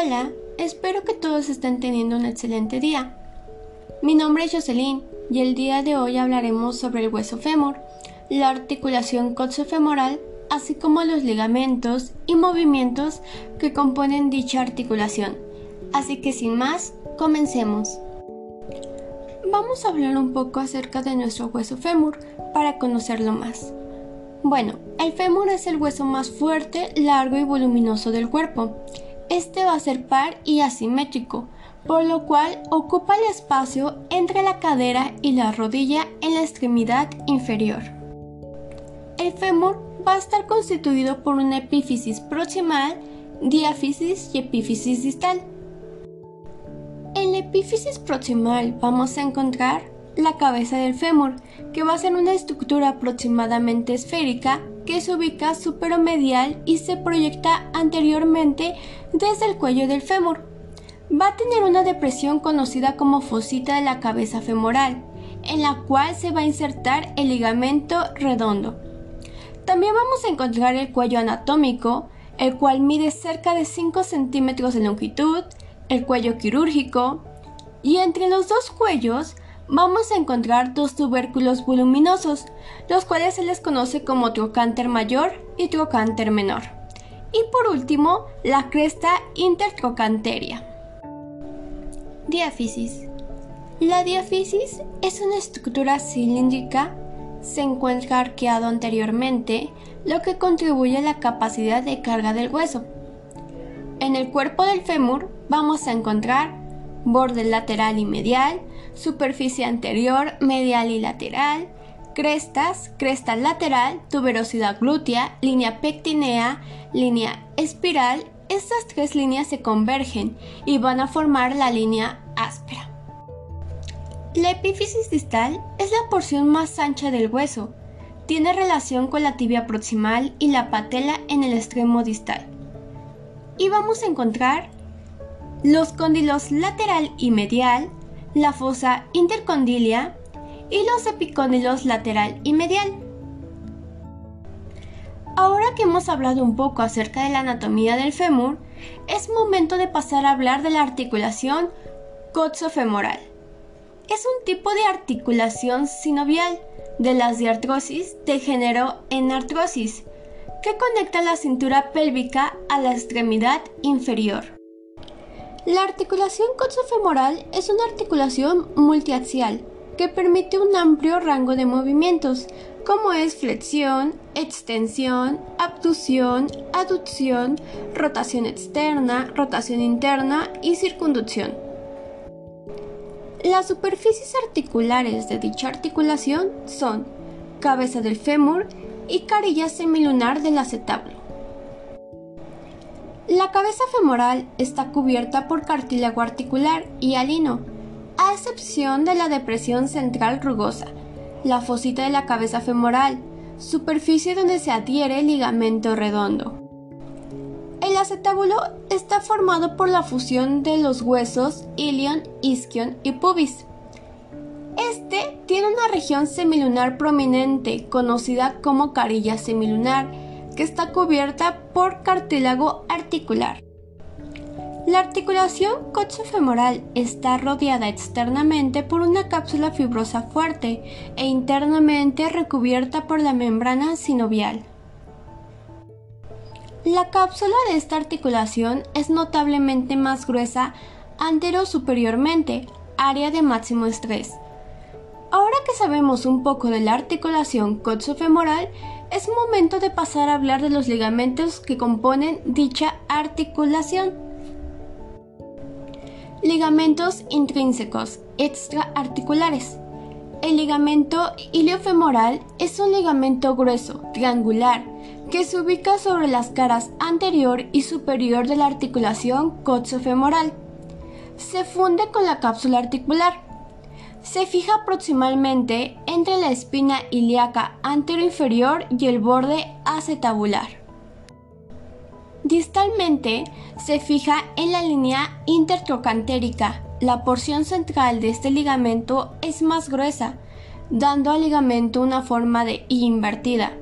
Hola, espero que todos estén teniendo un excelente día. Mi nombre es Jocelyn y el día de hoy hablaremos sobre el hueso fémur, la articulación coxofemoral, así como los ligamentos y movimientos que componen dicha articulación. Así que sin más, comencemos. Vamos a hablar un poco acerca de nuestro hueso fémur para conocerlo más. Bueno, el fémur es el hueso más fuerte, largo y voluminoso del cuerpo este va a ser par y asimétrico, por lo cual ocupa el espacio entre la cadera y la rodilla en la extremidad inferior. El fémur va a estar constituido por una epífisis proximal, diáfisis y epífisis distal. En la epífisis proximal vamos a encontrar la cabeza del fémur, que va a ser una estructura aproximadamente esférica que se ubica superomedial y se proyecta anteriormente desde el cuello del fémur. Va a tener una depresión conocida como fosita de la cabeza femoral, en la cual se va a insertar el ligamento redondo. También vamos a encontrar el cuello anatómico, el cual mide cerca de 5 centímetros de longitud, el cuello quirúrgico, y entre los dos cuellos vamos a encontrar dos tubérculos voluminosos, los cuales se les conoce como trocánter mayor y trocánter menor. Y por último, la cresta intertrocanteria. Diáfisis. La diáfisis es una estructura cilíndrica, se encuentra arqueado anteriormente, lo que contribuye a la capacidad de carga del hueso. En el cuerpo del fémur vamos a encontrar borde lateral y medial, superficie anterior, medial y lateral, crestas, cresta lateral, tuberosidad glútea, línea pectinea, línea espiral. Estas tres líneas se convergen y van a formar la línea áspera. La epífisis distal es la porción más ancha del hueso. Tiene relación con la tibia proximal y la patela en el extremo distal. Y vamos a encontrar los cóndilos lateral y medial, la fosa intercondilia y los epicóndilos lateral y medial. Ahora que hemos hablado un poco acerca de la anatomía del fémur, es momento de pasar a hablar de la articulación coxofemoral. Es un tipo de articulación sinovial de las diartrosis de género en artrosis que conecta la cintura pélvica a la extremidad inferior. La articulación coxofemoral es una articulación multiaxial que permite un amplio rango de movimientos, como es flexión, extensión, abducción, aducción, rotación externa, rotación interna y circunducción. Las superficies articulares de dicha articulación son cabeza del fémur y carilla semilunar del acetábulo. La cabeza femoral está cubierta por cartílago articular y alino, a excepción de la depresión central rugosa, la fosita de la cabeza femoral, superficie donde se adhiere el ligamento redondo. El acetábulo está formado por la fusión de los huesos ilion, isquion y pubis. Este tiene una región semilunar prominente conocida como carilla semilunar que está cubierta por cartílago articular. La articulación coxofemoral está rodeada externamente por una cápsula fibrosa fuerte e internamente recubierta por la membrana sinovial. La cápsula de esta articulación es notablemente más gruesa antero-superiormente, área de máximo estrés. Ahora que sabemos un poco de la articulación coxofemoral, es momento de pasar a hablar de los ligamentos que componen dicha articulación. Ligamentos intrínsecos extraarticulares. El ligamento iliofemoral es un ligamento grueso, triangular, que se ubica sobre las caras anterior y superior de la articulación coxofemoral. Se funde con la cápsula articular se fija aproximadamente entre la espina ilíaca anteroinferior y el borde acetabular. Distalmente se fija en la línea intertrocantérica. La porción central de este ligamento es más gruesa, dando al ligamento una forma de I invertida.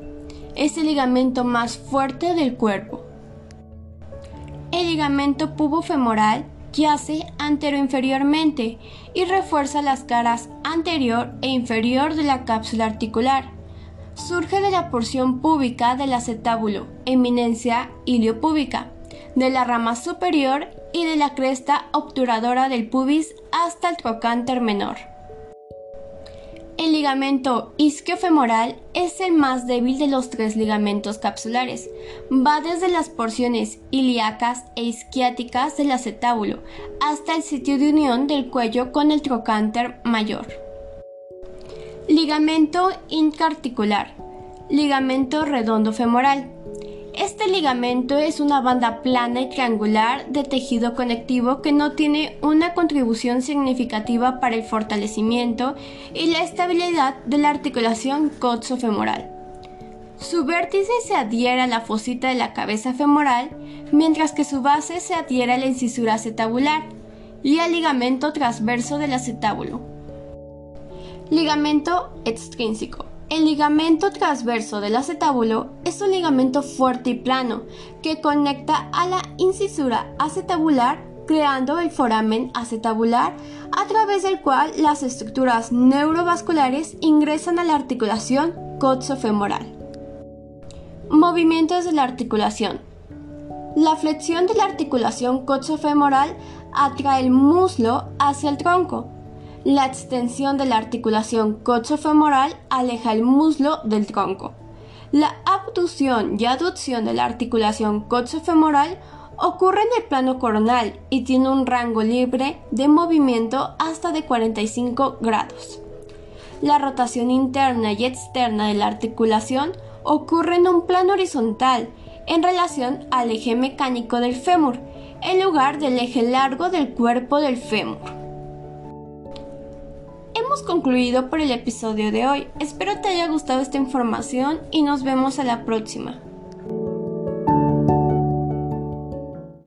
Es el ligamento más fuerte del cuerpo. el ligamento pubofemoral yace anteroinferiormente y refuerza las caras anterior e inferior de la cápsula articular. Surge de la porción púbica del acetábulo, eminencia iliopúbica, de la rama superior y de la cresta obturadora del pubis hasta el trocánter menor. El ligamento isquiofemoral es el más débil de los tres ligamentos capsulares. Va desde las porciones ilíacas e isquiáticas del acetábulo hasta el sitio de unión del cuello con el trocánter mayor. Ligamento intraarticular. Ligamento redondo femoral. Este ligamento es una banda plana y triangular de tejido conectivo que no tiene una contribución significativa para el fortalecimiento y la estabilidad de la articulación coxo-femoral. Su vértice se adhiere a la fosita de la cabeza femoral, mientras que su base se adhiere a la incisura acetabular y al ligamento transverso del acetábulo. Ligamento extrínseco. El ligamento transverso del acetábulo es un ligamento fuerte y plano que conecta a la incisura acetabular creando el foramen acetabular a través del cual las estructuras neurovasculares ingresan a la articulación coxofemoral. Movimientos de la articulación. La flexión de la articulación coxofemoral atrae el muslo hacia el tronco, la extensión de la articulación coxofemoral aleja el muslo del tronco. La abducción y aducción de la articulación coxofemoral ocurre en el plano coronal y tiene un rango libre de movimiento hasta de 45 grados. La rotación interna y externa de la articulación ocurre en un plano horizontal en relación al eje mecánico del fémur, en lugar del eje largo del cuerpo del fémur concluido por el episodio de hoy. Espero te haya gustado esta información y nos vemos a la próxima.